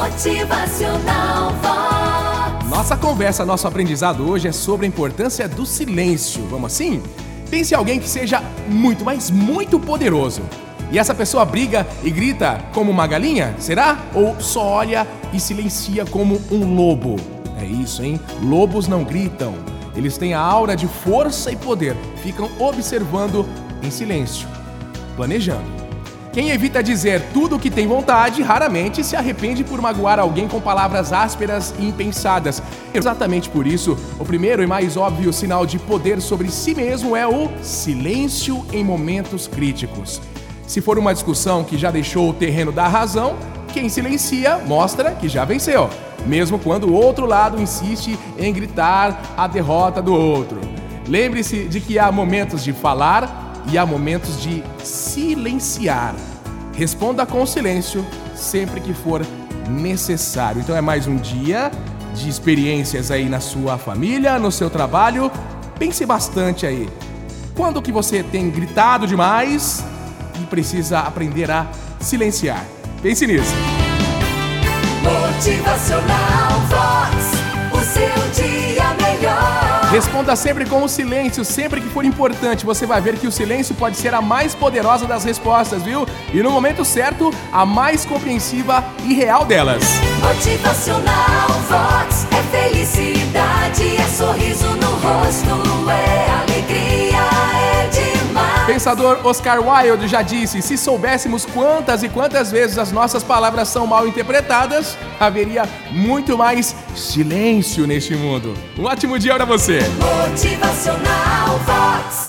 Motivacional Vox. Nossa conversa, nosso aprendizado hoje é sobre a importância do silêncio. Vamos assim? Pense em alguém que seja muito, mas muito poderoso. E essa pessoa briga e grita como uma galinha? Será? Ou só olha e silencia como um lobo? É isso, hein? Lobos não gritam. Eles têm a aura de força e poder. Ficam observando em silêncio, planejando. Quem evita dizer tudo o que tem vontade raramente se arrepende por magoar alguém com palavras ásperas e impensadas. Exatamente por isso, o primeiro e mais óbvio sinal de poder sobre si mesmo é o silêncio em momentos críticos. Se for uma discussão que já deixou o terreno da razão, quem silencia mostra que já venceu, mesmo quando o outro lado insiste em gritar a derrota do outro. Lembre-se de que há momentos de falar e há momentos de silenciar. Responda com silêncio sempre que for necessário. Então é mais um dia de experiências aí na sua família, no seu trabalho. Pense bastante aí. Quando que você tem gritado demais e precisa aprender a silenciar? Pense nisso. Motivacional Responda sempre com o silêncio, sempre que for importante. Você vai ver que o silêncio pode ser a mais poderosa das respostas, viu? E no momento certo, a mais compreensiva e real delas. Motivacional Vox. É felicidade, é sorriso no rosto, é alegria. Pensador Oscar Wilde já disse: se soubéssemos quantas e quantas vezes as nossas palavras são mal interpretadas, haveria muito mais silêncio neste mundo. Um ótimo dia para você! Motivacional Vox.